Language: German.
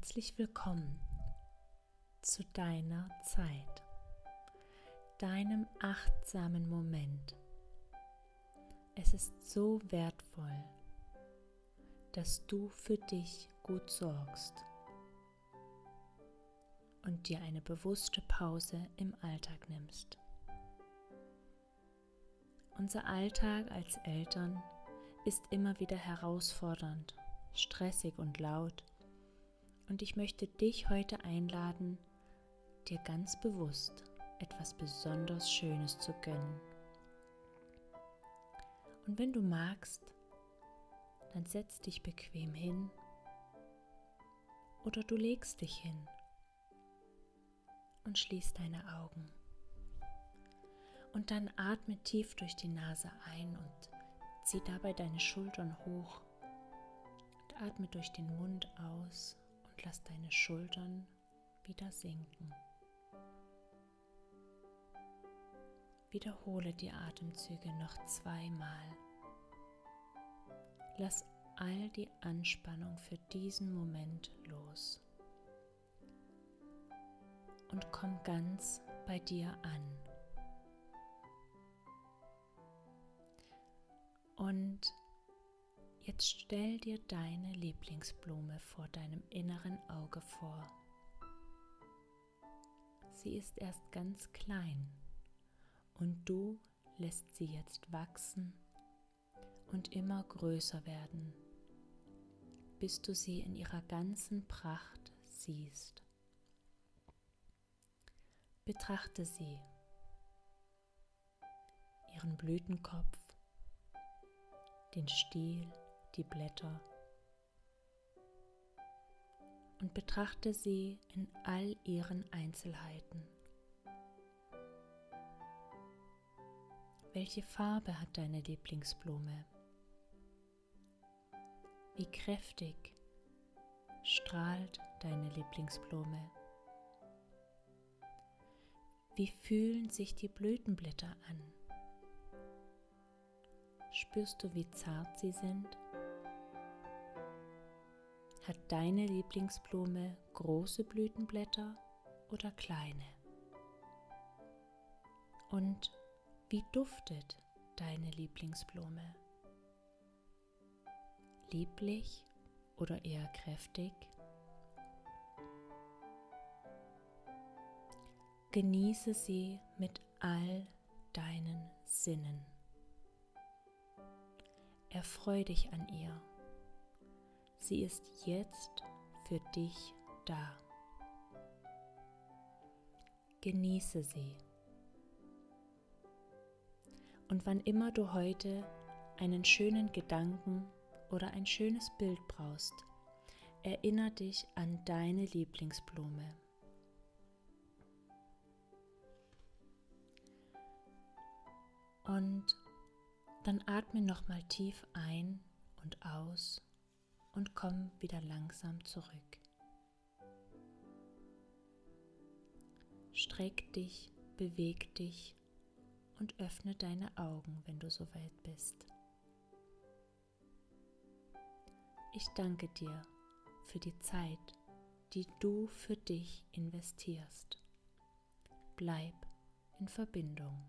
Herzlich willkommen zu deiner Zeit, deinem achtsamen Moment. Es ist so wertvoll, dass du für dich gut sorgst und dir eine bewusste Pause im Alltag nimmst. Unser Alltag als Eltern ist immer wieder herausfordernd, stressig und laut und ich möchte dich heute einladen, dir ganz bewusst etwas besonders Schönes zu gönnen. Und wenn du magst, dann setz dich bequem hin oder du legst dich hin und schließ deine Augen. Und dann atme tief durch die Nase ein und zieh dabei deine Schultern hoch und atme durch den Mund aus lass deine Schultern wieder sinken. Wiederhole die Atemzüge noch zweimal. Lass all die Anspannung für diesen Moment los und komm ganz bei dir an. Und Jetzt stell dir deine Lieblingsblume vor deinem inneren Auge vor. Sie ist erst ganz klein und du lässt sie jetzt wachsen und immer größer werden, bis du sie in ihrer ganzen Pracht siehst. Betrachte sie, ihren Blütenkopf, den Stiel, die Blätter und betrachte sie in all ihren Einzelheiten. Welche Farbe hat deine Lieblingsblume? Wie kräftig strahlt deine Lieblingsblume? Wie fühlen sich die Blütenblätter an? Spürst du, wie zart sie sind? Hat deine Lieblingsblume große Blütenblätter oder kleine? Und wie duftet deine Lieblingsblume? Lieblich oder eher kräftig? Genieße sie mit all deinen Sinnen. Erfreu dich an ihr. Sie ist jetzt für dich da. Genieße sie. Und wann immer du heute einen schönen Gedanken oder ein schönes Bild brauchst, erinnere dich an deine Lieblingsblume. Und dann atme nochmal tief ein und aus und komm wieder langsam zurück. Streck dich, beweg dich und öffne deine Augen, wenn du soweit bist. Ich danke dir für die Zeit, die du für dich investierst. Bleib in Verbindung.